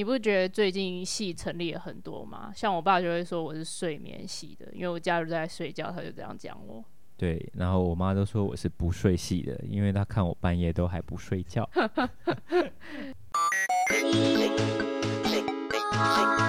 你不觉得最近戏成立了很多吗？像我爸就会说我是睡眠系的，因为我假日在睡觉，他就这样讲我。对，然后我妈都说我是不睡系的，因为她看我半夜都还不睡觉。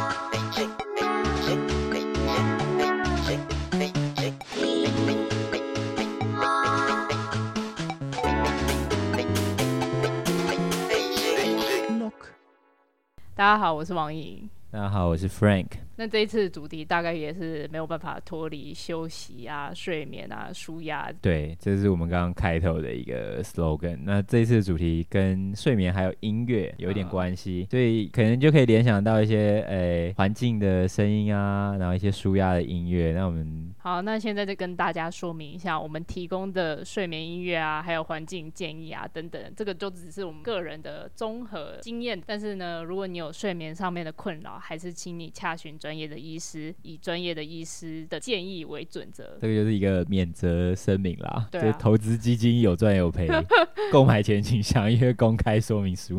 大家好，我是王颖。大家好，我是 Frank。那这一次的主题大概也是没有办法脱离休息啊、睡眠啊、舒压。对，这是我们刚刚开头的一个 slogan。那这一次的主题跟睡眠还有音乐有一点关系，嗯、所以可能就可以联想到一些诶环境的声音啊，然后一些舒压的音乐。那我们好，那现在就跟大家说明一下，我们提供的睡眠音乐啊，还有环境建议啊等等，这个就只是我们个人的综合经验。但是呢，如果你有睡眠上面的困扰，还是请你洽询专专业的医师，以专业的医师的建议为准则。这个就是一个免责声明啦，对啊、就投资基金有赚有赔，购买前请详阅公开说明书。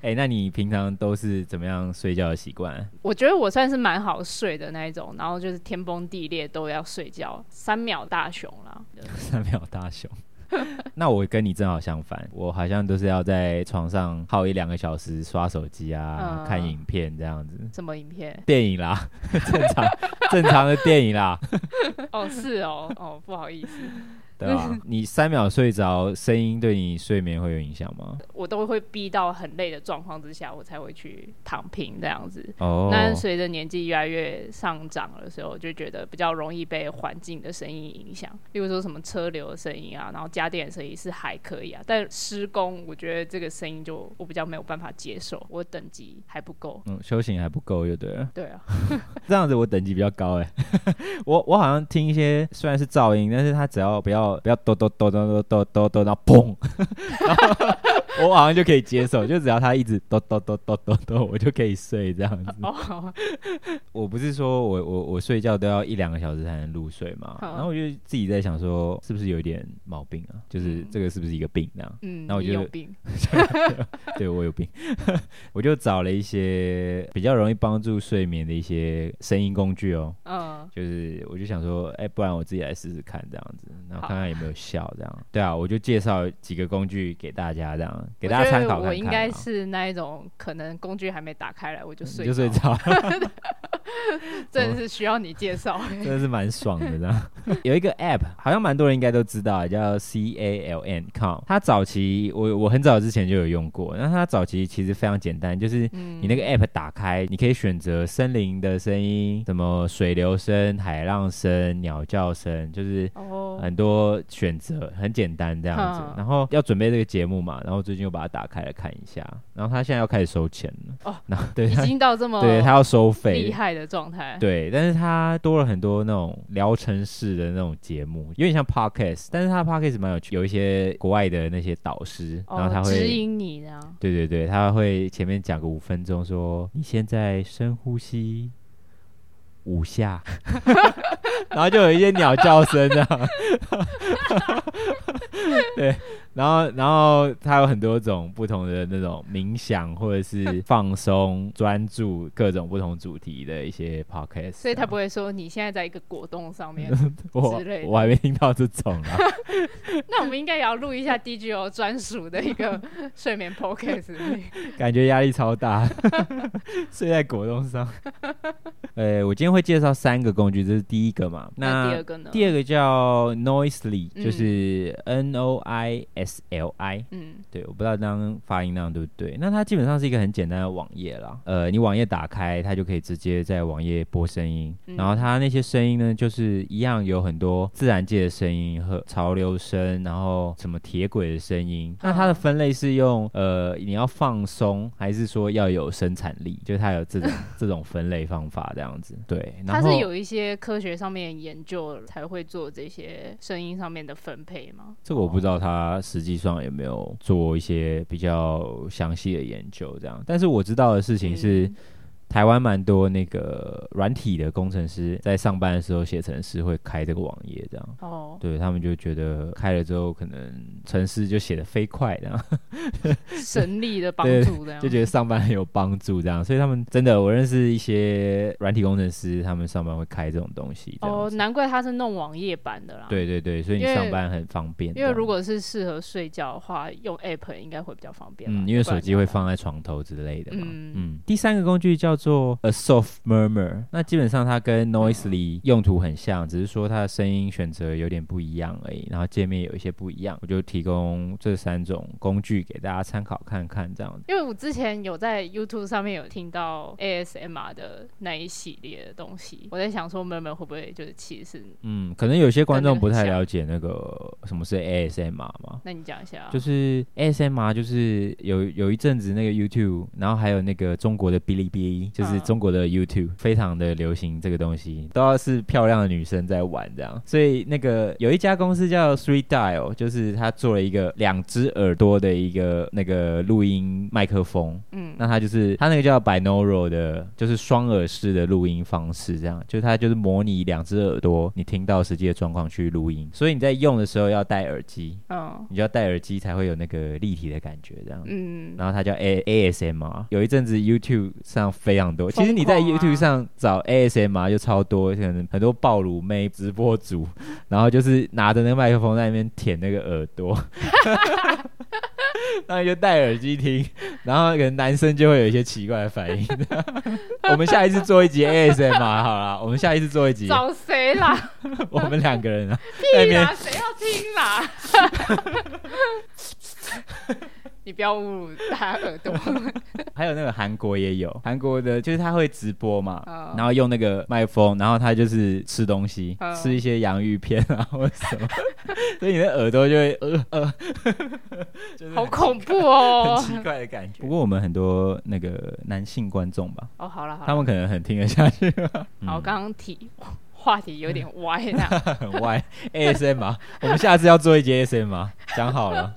哎、欸，那你平常都是怎么样睡觉的习惯？我觉得我算是蛮好睡的那一种，然后就是天崩地裂都要睡觉，三秒大熊啦。三秒大雄。那我跟你正好相反，我好像都是要在床上耗一两个小时刷手机啊，嗯、看影片这样子。什么影片？电影啦，正常正常的电影啦。哦，是哦，哦，不好意思。对啊，你三秒睡着，声音对你睡眠会有影响吗？我都会逼到很累的状况之下，我才会去躺平这样子。哦。那随着年纪越来越上涨的时候，就觉得比较容易被环境的声音影响，例如说什么车流的声音啊，然后家电的声音是还可以啊，但施工我觉得这个声音就我比较没有办法接受，我等级还不够。嗯，修行还不够就对了。对啊。这样子我等级比较高哎，我我好像听一些虽然是噪音，但是它只要不要。不要抖抖抖抖抖抖抖，然后砰！我好像就可以接受，就只要他一直哆哆哆哆哆哆，我就可以睡这样子。哦，我不是说我我我睡觉都要一两个小时才能入睡嘛，然后我就自己在想说，是不是有一点毛病啊？就是这个是不是一个病这样？嗯，那我就有病，对我有病，我就找了一些比较容易帮助睡眠的一些声音工具哦。嗯，就是我就想说，哎，不然我自己来试试看这样子，然后看。看有没有效，这样对啊，我就介绍几个工具给大家，这样给大家参考看看。我应该是那一种，可能工具还没打开来，我就睡，就睡着。真的是需要你介绍，真的是蛮爽的，这样。有一个 App，好像蛮多人应该都知道，叫 C A L N Calm。它早期我我很早之前就有用过，那它早期其实非常简单，就是你那个 App 打开，你可以选择森林的声音，什么水流声、海浪声、鸟叫声，就是很多选择，很简单这样子。然后要准备这个节目嘛，然后最近又把它打开来看一下，然后他现在要开始收钱了哦。那 对，已经到这么对，他要收费，厉害的状态。对，但是他多了很多那种疗程式的那种节目，有点像 podcast，但是他 podcast 蛮有趣，有一些国外的那些导师，然后他会指引你这样。对对对，他会前面讲个五分钟，说你现在深呼吸五下，然后就有一些鸟叫声这样。对。然后，然后它有很多种不同的那种冥想，或者是放松、专注各种不同主题的一些 podcast。所以他不会说你现在在一个果冻上面 我之类的。我还没听到这种啊。那我们应该也要录一下 DGO 专属的一个 睡眠 podcast。感觉压力超大，睡在果冻上。呃，我今天会介绍三个工具，这是第一个嘛。那，那第二个呢？第二个叫 Noisely，就是 N O I。S L I，嗯，对，我不知道这样发音那样对不对？那它基本上是一个很简单的网页啦。呃，你网页打开，它就可以直接在网页播声音。嗯、然后它那些声音呢，就是一样有很多自然界的声音和潮流声，然后什么铁轨的声音。那它的分类是用呃，你要放松，还是说要有生产力？就是它有这种 这种分类方法这样子。对，它是有一些科学上面研究才会做这些声音上面的分配吗？这个我不知道它。实际上有没有做一些比较详细的研究？这样，但是我知道的事情是，台湾蛮多那个软体的工程师在上班的时候写程式会开这个网页，这样。哦。对他们就觉得开了之后，可能程式就写的飞快，这样。神力的帮助，这样。就觉得上班很有帮助，这样。所以他们真的，我认识一些软体工程师，他们上班会开这种东西。哦，难怪他是弄网页版的啦。对对对，所以你上班很方便。因为如果是适合睡觉的话，用 App 应该会比较方便。嗯，因为手机会放在床头之类的嘛。嗯嗯。第三个工具叫做 A Soft Murmur，那基本上它跟 Noisely 用途很像，只是说它的声音选择有点不一样而已，然后界面有一些不一样。我就提供这三种工具给大家参考看看，这样子。因为我之前有在 YouTube 上面有听到 ASMR 的那一系列的东西，我在想说 Murmur 会不会就是其实嗯，可能有些观众不太了解那个什么是 ASMR 嘛？那你讲一下。就是 ASMR 就是有有一阵子那个 YouTube，然后还有那个中国的哔哩哔哩，就是中国的 YouTube 非常的流行这个东西，都要是漂亮的女生在玩这样。所以那个有一家公司叫 Three Dial，就是他做了一个两只耳朵的一个那个录音麦克风。嗯，那他就是他那个叫 Binaural 的，就是双耳式的录音方式，这样，就他就是模拟两只耳朵，你听到实际的状况去录音。所以你在用的时候要戴耳机，嗯，你就要戴耳机才会有那个立体的感觉，这样。嗯，然后它叫 A ASMR，有一阵子 YouTube 上非常多，其实你在 YouTube 上找 ASMR 就超多，可能很多暴乳妹直播主，然后就是拿着那个麦克风在那边舔那个耳朵。那你就戴耳机听，然后可能男生就会有一些奇怪的反应。我们下一次做一集 ASMR 好了，我们下一次做一集。找谁啦？我们两个人啊。屁啦，谁要听啦？你不要侮辱他耳朵。还有那个韩国也有，韩国的就是他会直播嘛，oh. 然后用那个麦克风，然后他就是吃东西，oh. 吃一些洋芋片啊或者什么，所以你的耳朵就会呃呃，就是、好恐怖哦，很奇怪的感觉。不过我们很多那个男性观众吧，哦、oh, 好了好了，他们可能很听得下去。好，刚刚提话题有点歪，很歪。ASMR，我们下次要做一节 ASMR，讲好了。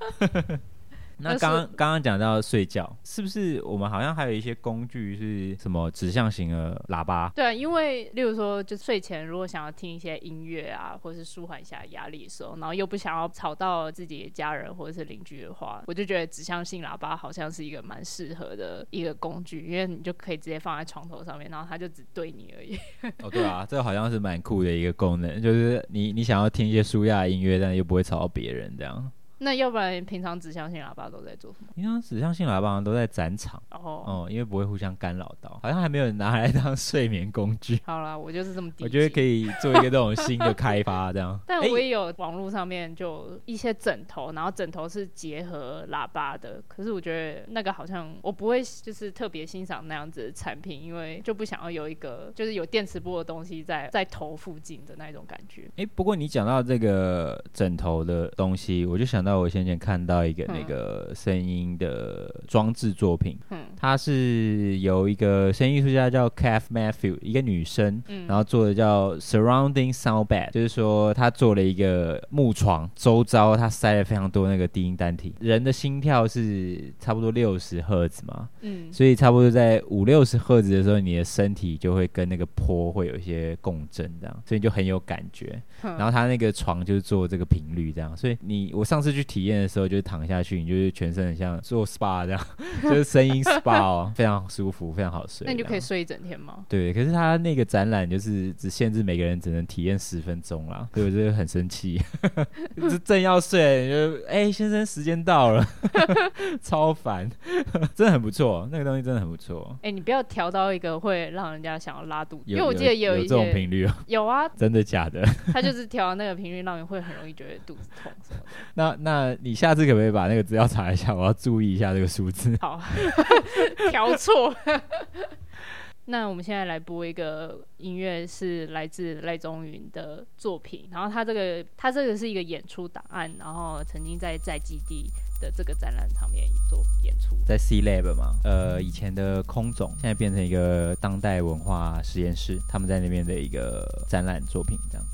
那刚刚刚刚讲到睡觉，是不是我们好像还有一些工具是什么指向型的喇叭？对，因为例如说，就睡前如果想要听一些音乐啊，或是舒缓一下压力的时候，然后又不想要吵到自己的家人或者是邻居的话，我就觉得指向性喇叭好像是一个蛮适合的一个工具，因为你就可以直接放在床头上面，然后它就只对你而已。哦，对啊，这个好像是蛮酷的一个功能，就是你你想要听一些舒压的音乐，但又不会吵到别人这样。那要不然平常指向性喇叭都在做什么？平常指向性喇叭都在展场哦，哦、oh. 嗯，因为不会互相干扰到，好像还没有人拿来当 睡眠工具。好啦，我就是这么。我觉得可以做一个这种新的开发，这样。但我也有网络上面就一些枕头，然后枕头是结合喇叭的，可是我觉得那个好像我不会就是特别欣赏那样子的产品，因为就不想要有一个就是有电磁波的东西在在头附近的那一种感觉。哎、欸，不过你讲到这个枕头的东西，我就想到。我先前看到一个那个声音的装置作品，嗯，它是由一个声音艺术家叫 Cath Matthew，一个女生，嗯，然后做的叫 Surrounding Sound Bed，就是说她做了一个木床，周遭她塞了非常多那个低音单体。人的心跳是差不多六十赫兹嘛，嗯，所以差不多在五六十赫兹的时候，你的身体就会跟那个坡会有一些共振，这样，所以就很有感觉。然后他那个床就是做这个频率这样，所以你我上次去。体验的时候就是躺下去，你就是全身很像做 SPA 这样，就是声音 SPA 哦，非常舒服，非常好睡。那你就可以睡一整天吗？对，可是他那个展览就是只限制每个人只能体验十分钟啦，所以我就很生气，就正要睡，就哎、欸、先生时间到了，超烦，真的很不错，那个东西真的很不错。哎、欸，你不要调到一个会让人家想要拉肚子，因为我记得也有一些有这种频率哦，有啊，真的假的？他就是调那个频率，让你会很容易觉得肚子痛什么的。那那。你下次可不可以把那个资料查一下？我要注意一下这个数字。好，调错。那我们现在来播一个音乐，是来自赖宗云的作品。然后他这个，他这个是一个演出档案，然后曾经在在基地的这个展览上面做演出，在 C Lab 嘛，呃，以前的空总，现在变成一个当代文化实验室，他们在那边的一个展览作品这样。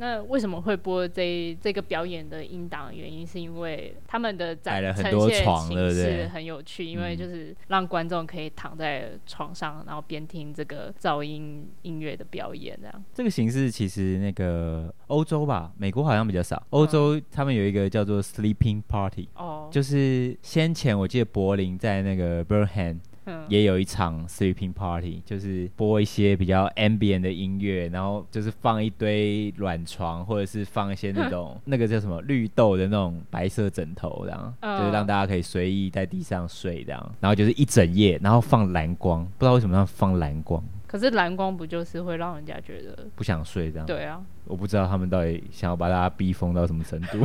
那为什么会播这这个表演的音档？原因是因为他们的展了很多床呈现形式很有趣，因为就是让观众可以躺在床上，然后边听这个噪音音乐的表演，这样。这个形式其实那个欧洲吧，美国好像比较少。欧洲他们有一个叫做 Sleeping Party，哦，就是先前我记得柏林在那个也有一场 sleeping party，就是播一些比较 ambient 的音乐，然后就是放一堆软床，或者是放一些那种 那个叫什么绿豆的那种白色枕头，这样就是让大家可以随意在地上睡这样，然后就是一整夜，然后放蓝光，不知道为什么要放蓝光。可是蓝光不就是会让人家觉得不想睡这样？对啊。我不知道他们到底想要把大家逼疯到什么程度。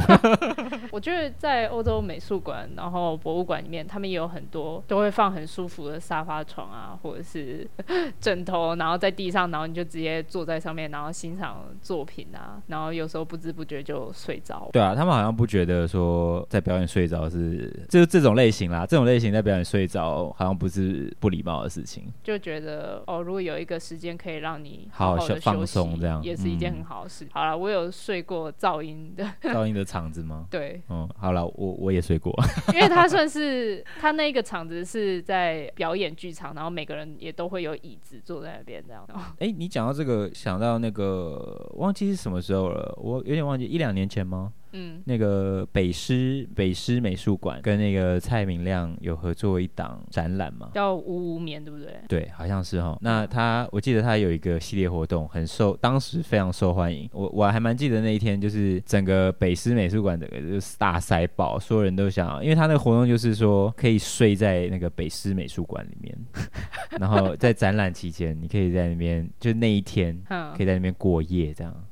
我觉得在欧洲美术馆，然后博物馆里面，他们也有很多都会放很舒服的沙发床啊，或者是 枕头，然后在地上，然后你就直接坐在上面，然后欣赏作品啊，然后有时候不知不觉就睡着。对啊，他们好像不觉得说在表演睡着是就是这种类型啦，这种类型在表演睡着好像不是不礼貌的事情。就觉得哦，如果有一个时间可以让你好好的放松，这样也是一件很好的事。好了，我有睡过噪音的 噪音的场子吗？对，嗯，好了，我我也睡过，因为他算是他那个场子是在表演剧场，然后每个人也都会有椅子坐在那边这样。哎、欸，你讲到这个，想到那个忘记是什么时候了，我有点忘记，一两年前吗？嗯，那个北师北师美术馆跟那个蔡明亮有合作一档展览嘛，叫无无眠，对不对？对，好像是哈。那他我记得他有一个系列活动，很受当时非常受欢迎。我我还蛮记得那一天，就是整个北师美术馆整个就是大塞爆，所有人都想，因为他那个活动就是说可以睡在那个北师美术馆里面，然后在展览期间，你可以在那边，就那一天可以在那边过夜这样。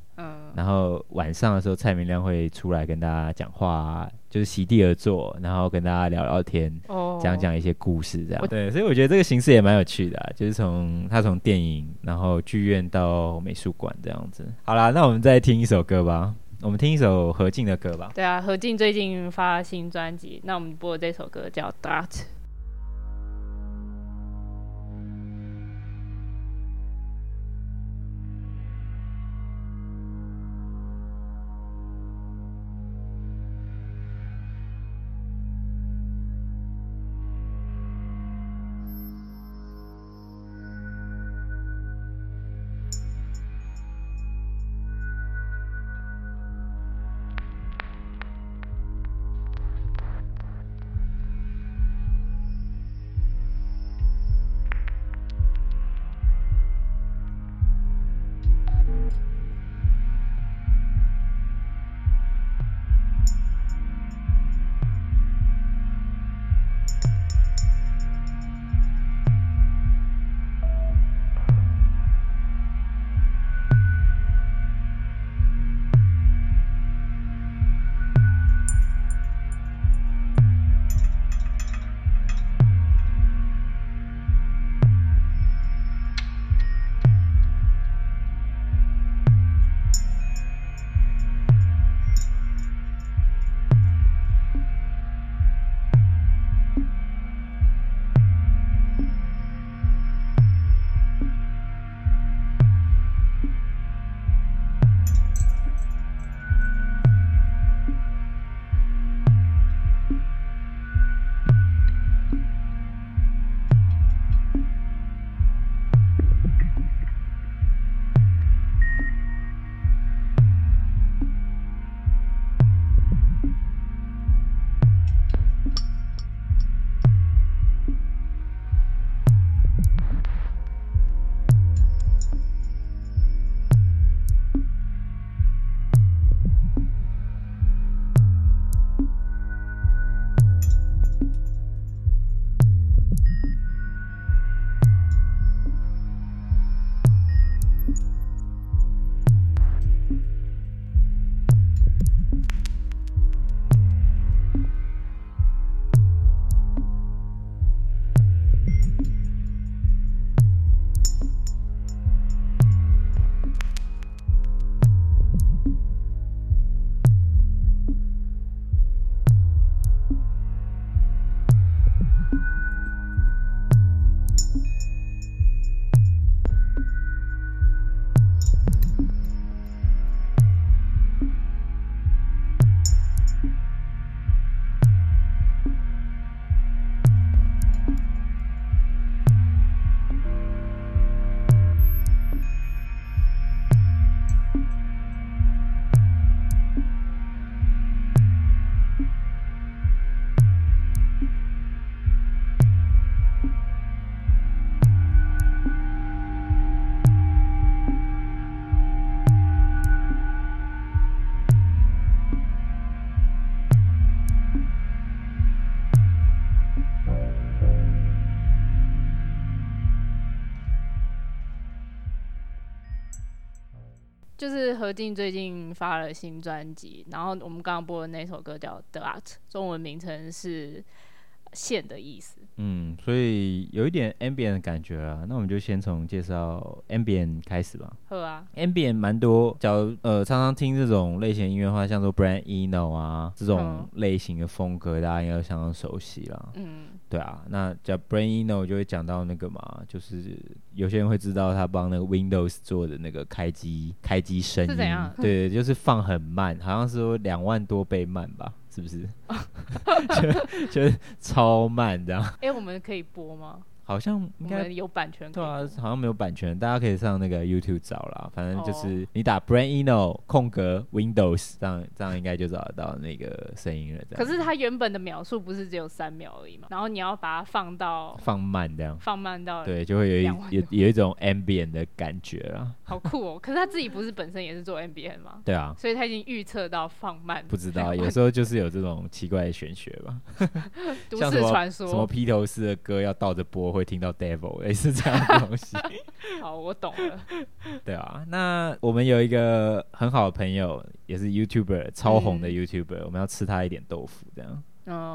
然后晚上的时候，蔡明亮会出来跟大家讲话，就是席地而坐，然后跟大家聊聊天，讲讲一些故事，这样。对，所以我觉得这个形式也蛮有趣的啊，就是从他从电影，然后剧院到美术馆这样子。好啦，那我们再听一首歌吧，我们听一首何静的歌吧。对啊，何静最近发新专辑，那我们播的这首歌叫《Dart》。何静最近发了新专辑，然后我们刚刚播的那首歌叫《The Art》，中文名称是。线的意思，嗯，所以有一点 ambient 的感觉啊，那我们就先从介绍 ambient 开始吧。好啊，ambient 蛮多，假如呃常常听这种类型音乐的话，像说 Brian Eno 啊这种类型的风格，大家应该相当熟悉啦。嗯，对啊，那叫 Brian Eno 就会讲到那个嘛，就是有些人会知道他帮那个 Windows 做的那个开机开机声音，是怎样？对，就是放很慢，好像是说两万多倍慢吧。是不是？就就超慢这样。哎、我们可以播吗？好像应该有版权，对啊，好像没有版权，大家可以上那个 YouTube 找啦。反正就是你打 Brian Eno 空格 Windows，这样这样应该就找得到那个声音了。可是它原本的秒数不是只有三秒而已嘛？然后你要把它放到放慢这样，放慢到对，就会有一有有一种 ambient 的感觉啦。好酷哦！可是他自己不是本身也是做 ambient 吗？对啊，所以他已经预测到放慢。不知道，有时候就是有这种奇怪的玄学吧。都市传说，什么披头士的歌要倒着播会听到 Devil。类似这样的东西。好，我懂了。对啊，那我们有一个很好的朋友，也是 YouTuber，超红的 YouTuber，嗯，我们要吃他一点豆腐，这样。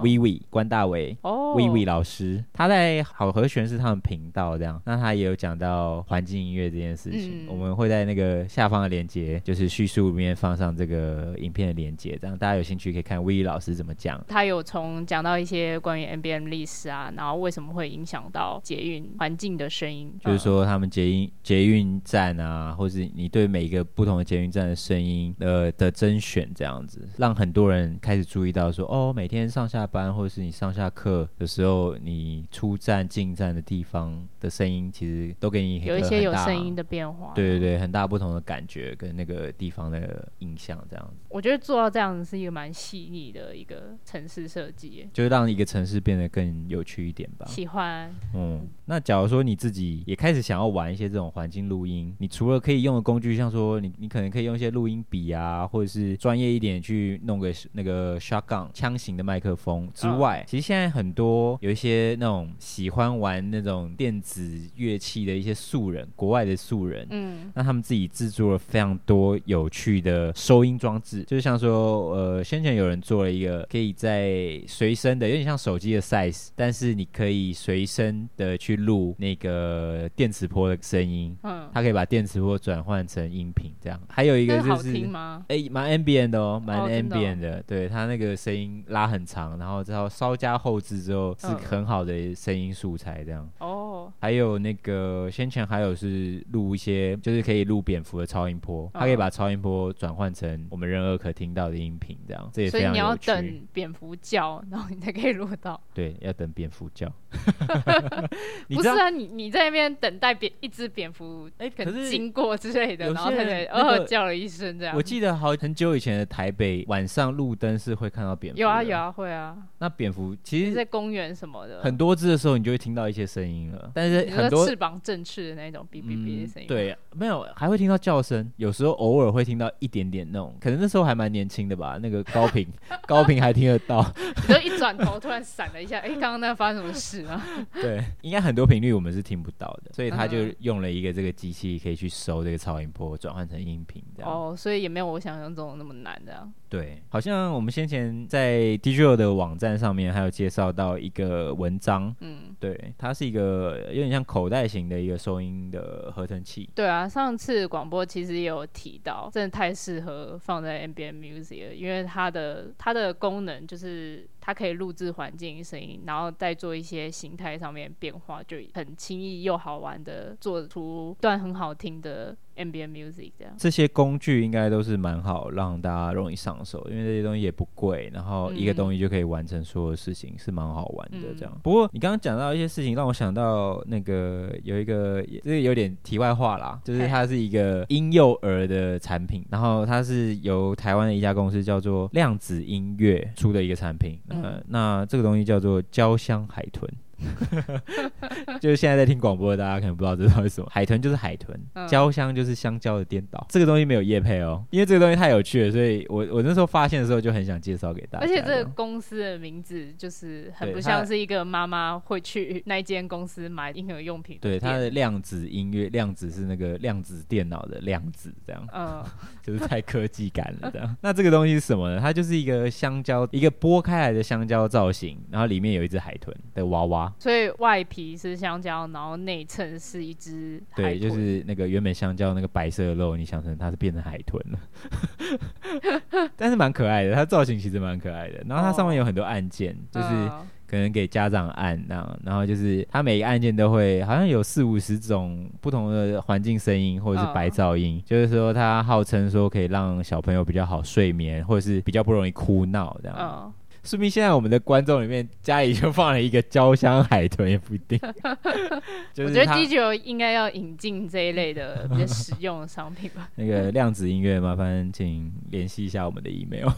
微微关大为哦，微微老师，他在好和弦是他们频道这样，那他也有讲到环境音乐这件事情，嗯，我们会在那个下方的链接，就是叙述里面放上这个影片的链接，这样大家有兴趣可以看微微老师怎么讲。他有从讲到一些关于 NBM 历史啊，然后为什么会影响到捷运环境的声音，就是说他们捷运捷运站啊，或是你对每一个不同的捷运站的声音呃的甄选这样子，让很多人开始注意到说哦，每天。上下班，或者是你上下课的时候，你出站进站的地方的声音，其实都给你有一些有声音的变化。对对对，很大不同的感觉跟那个地方的印象，这样子。我觉得做到这样子是一个蛮细腻的一个城市设计，就是让一个城市变得更有趣一点吧。喜欢。嗯，那假如说你自己也开始想要玩一些这种环境录音，你除了可以用的工具，像说你你可能可以用一些录音笔啊，或者是专业一点去弄个那个 shotgun 枪型的麦克。风之外，其实现在很多有一些那种喜欢玩那种电子乐器的一些素人，国外的素人，嗯，那他们自己制作了非常多有趣的收音装置，就是像说，呃，先前有人做了一个可以在随身的，有点像手机的 size，但是你可以随身的去录那个电磁波的声音，嗯，它可以把电磁波转换成音频，这样。还有一个就是？哎，蛮 ambient 的哦，蛮 ambient 的，对，它那个声音拉很长。然后之后稍加后置之后是很好的声音素材，这样。哦。还有那个先前还有是录一些，就是可以录蝙蝠的超音波，它可以把超音波转换成我们人耳可听到的音频，这样。这也非常有趣。所以你要等蝙蝠叫，然后你才可以录到。对，要等蝙蝠叫。不是啊，你你在那边等待蝙一只蝙蝠哎，可是经过之类的，然后它才哦叫了一声这样。我记得好很久以前的台北晚上路灯是会看到蝙蝠。有啊有啊会啊。啊，那蝙蝠其实，在公园什么的，很多只的时候，你就会听到一些声音了。但是很多翅膀振翅的那种哔哔哔的声音，对，没有，还会听到叫声。有时候偶尔会听到一点点那种，可能那时候还蛮年轻的吧。那个高频，高频还听得到。你就一转头，突然闪了一下，哎、欸，刚刚那发生什么事啊？对，应该很多频率我们是听不到的，所以他就用了一个这个机器，可以去收这个超音波，转换成音频这样。哦，所以也没有我想象中的那么难这样。对，好像我们先前在 Digital 的网站上面还有介绍到一个文章，嗯，对，它是一个有点像口袋型的一个收音的合成器。对啊，上次广播其实也有提到，真的太适合放在 MBM music 了，因为它的它的功能就是。它可以录制环境声音，然后再做一些形态上面变化，就很轻易又好玩的做出段很好听的 ambient music。这样这些工具应该都是蛮好，让大家容易上手，因为这些东西也不贵，然后一个东西就可以完成所有事情，是蛮好玩的。这样。嗯、不过你刚刚讲到一些事情，让我想到那个有一个，这个有点题外话啦，就是它是一个婴幼儿的产品，然后它是由台湾的一家公司叫做量子音乐出的一个产品。嗯呃，那这个东西叫做焦香海豚。就是现在在听广播的大家可能不知道这到底什么。海豚就是海豚，焦香就是香蕉的颠倒。这个东西没有叶配哦，因为这个东西太有趣了，所以我我那时候发现的时候就很想介绍给大家。而且这个公司的名字就是很不像是一个妈妈会去那间公司买婴儿用品。对，它的量子音乐，量子是那个量子电脑的量子，这样，嗯，就是太科技感了这样。那这个东西是什么呢？它就是一个香蕉，一个剥开来的香蕉造型，然后里面有一只海豚的娃娃。所以外皮是香蕉，然后内衬是一只。对，就是那个原本香蕉那个白色的肉，你想成它是变成海豚了。但是蛮可爱的，它造型其实蛮可爱的。然后它上面有很多按键，哦、就是可能给家长按那样。然后就是它每一个按键都会好像有四五十种不同的环境声音或者是白噪音，哦、就是说它号称说可以让小朋友比较好睡眠，或者是比较不容易哭闹这样。哦说明现在我们的观众里面家里就放了一个焦香海豚，也不一定。我觉得 DJ 应该要引进这一类的 比较实用的商品吧。那个量子音乐，麻烦请联系一下我们的 email。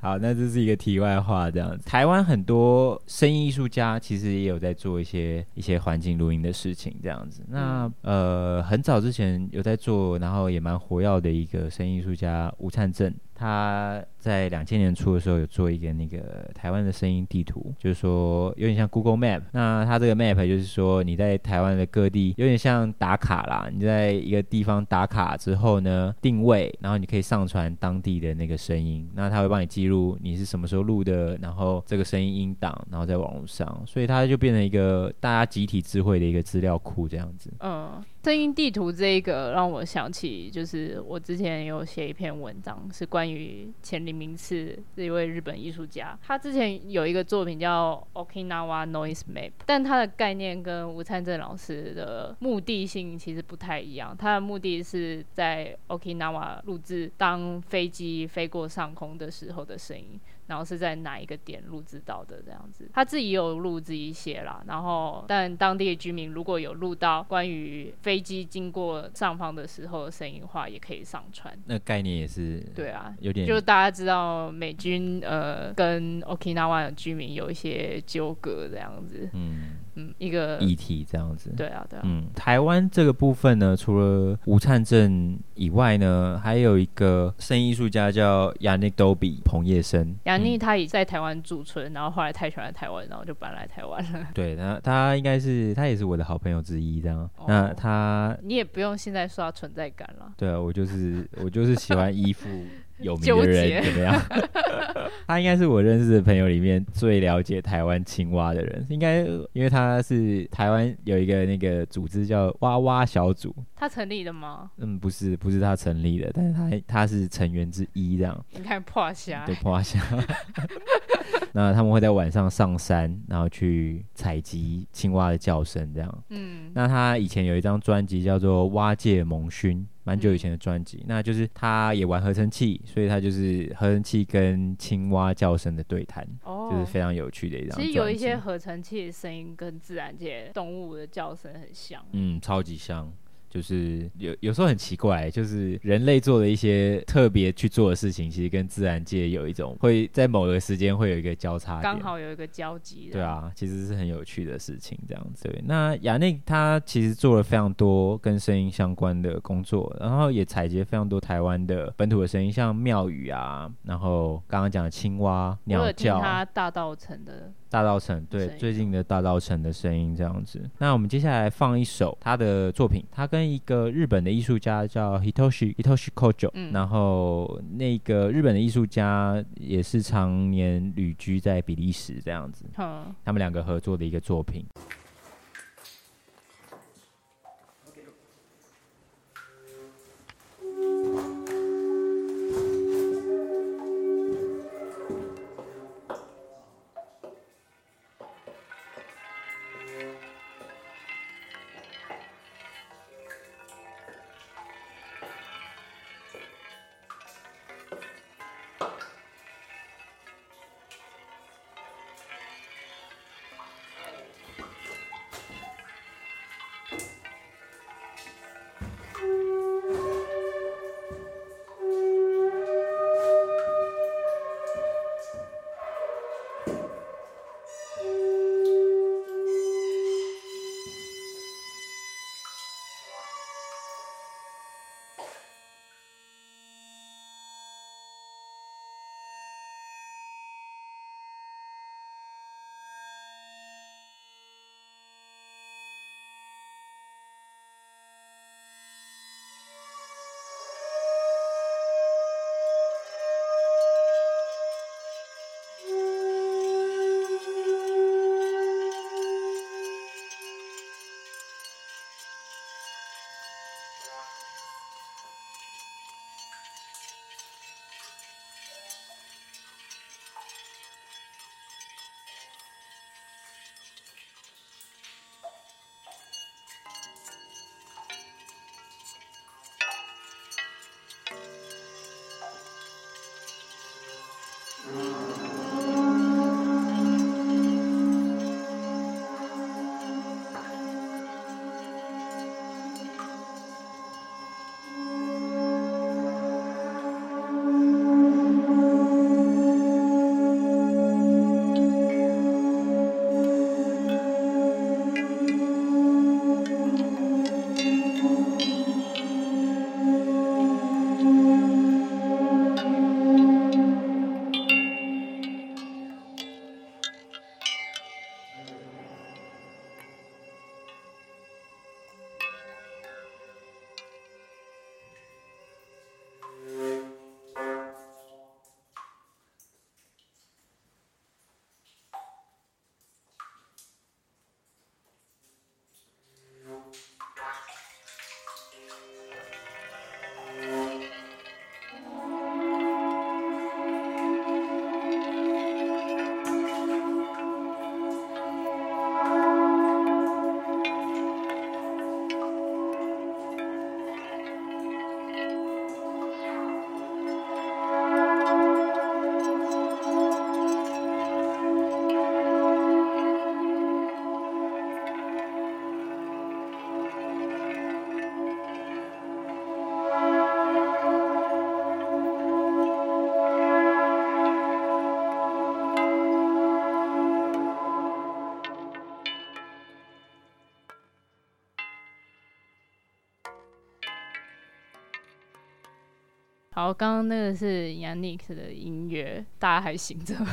好，那这是一个题外话，这样子。台湾很多声音艺术家其实也有在做一些一些环境录音的事情，这样子。那、嗯、呃，很早之前有在做，然后也蛮活跃的一个声音艺术家吴灿正。他在两千年初的时候有做一个那个台湾的声音地图，就是说有点像 Google Map。那它这个 Map 就是说你在台湾的各地有点像打卡啦，你在一个地方打卡之后呢，定位，然后你可以上传当地的那个声音，那它会帮你记录你是什么时候录的，然后这个声音音档，然后在网络上，所以它就变成一个大家集体智慧的一个资料库这样子。嗯。声音地图这一个让我想起，就是我之前有写一篇文章，是关于前名次是一位日本艺术家。他之前有一个作品叫 Okinawa Noise Map，但他的概念跟吴灿正老师的目的性其实不太一样。他的目的是在 Okinawa 录制当飞机飞过上空的时候的声音。然后是在哪一个点录制到的这样子，他自己有录自己写啦。然后，但当地的居民如果有录到关于飞机经过上方的时候的声音的话，也可以上传。那概念也是对啊，有点就大家知道美军呃跟 Okinawa 的居民有一些纠葛这样子。嗯。嗯，一个议题这样子，对啊，对啊。嗯，台湾这个部分呢，除了吴灿正以外呢，还有一个声音艺术家叫 Yannick Dobie 彭叶生。Yannick 他也在台湾驻村，然后后来太喜欢台湾，然后就搬来台湾了。对，他他应该是他也是我的好朋友之一，这样。哦、那他你也不用现在刷存在感了。对啊，我就是我就是喜欢依附。有名的人怎么样？他应该是我认识的朋友里面最了解台湾青蛙的人，应该因为他是台湾有一个那个组织叫蛙蛙小组。他成立的吗？嗯，不是，不是他成立的，但是他他是成员之一，这样。你看破虾，对破虾。那他们会在晚上上山，然后去采集青蛙的叫声，这样。嗯。那他以前有一张专辑叫做《蛙界蒙熏》。蛮久以前的专辑，嗯、那就是他也玩合成器，所以他就是合成器跟青蛙叫声的对谈，哦、就是非常有趣的一张。其实有一些合成器的声音跟自然界动物的叫声很像，嗯，超级像。就是有有时候很奇怪，就是人类做的一些特别去做的事情，其实跟自然界有一种会在某个时间会有一个交叉，刚好有一个交集。对啊，其实是很有趣的事情，这样子。对，那亚内他其实做了非常多跟声音相关的工作，然后也采集非常多台湾的本土的声音，像庙宇啊，然后刚刚讲的青蛙、鸟叫，他大道城的。大稻城，对，最近的大稻城的声音这样子。那我们接下来放一首他的作品，他跟一个日本的艺术家叫 Hitoshi Hitoshi Kojo，嗯，然后那个日本的艺术家也是常年旅居在比利时这样子，嗯，他们两个合作的一个作品。好，刚刚那个是 Yannick 的音乐，大家还醒着吗？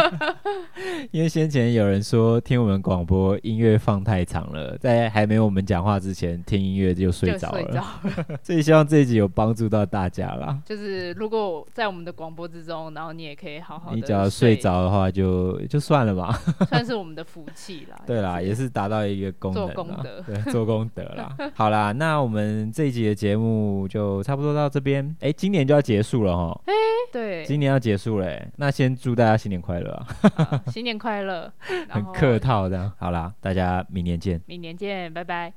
因为先前有人说听我们广播音乐放太长了，在还没有我们讲话之前听音乐就睡着了，所以希望这一集有帮助到大家啦。就是如果在我们的广播之中，然后你也可以好好的，你只要睡着的话就就算了吧，算是我们的福气啦。对啦，也是达到一个功能，做功德，对，做功德啦。好啦，那我们这一集的节目就差不多到这边。哎，今年就要结束了哈。哎，对，今年要结束了。那先祝大家新年快乐啊！新年快乐，很客套的。好啦，大家明年见。明年见，拜拜。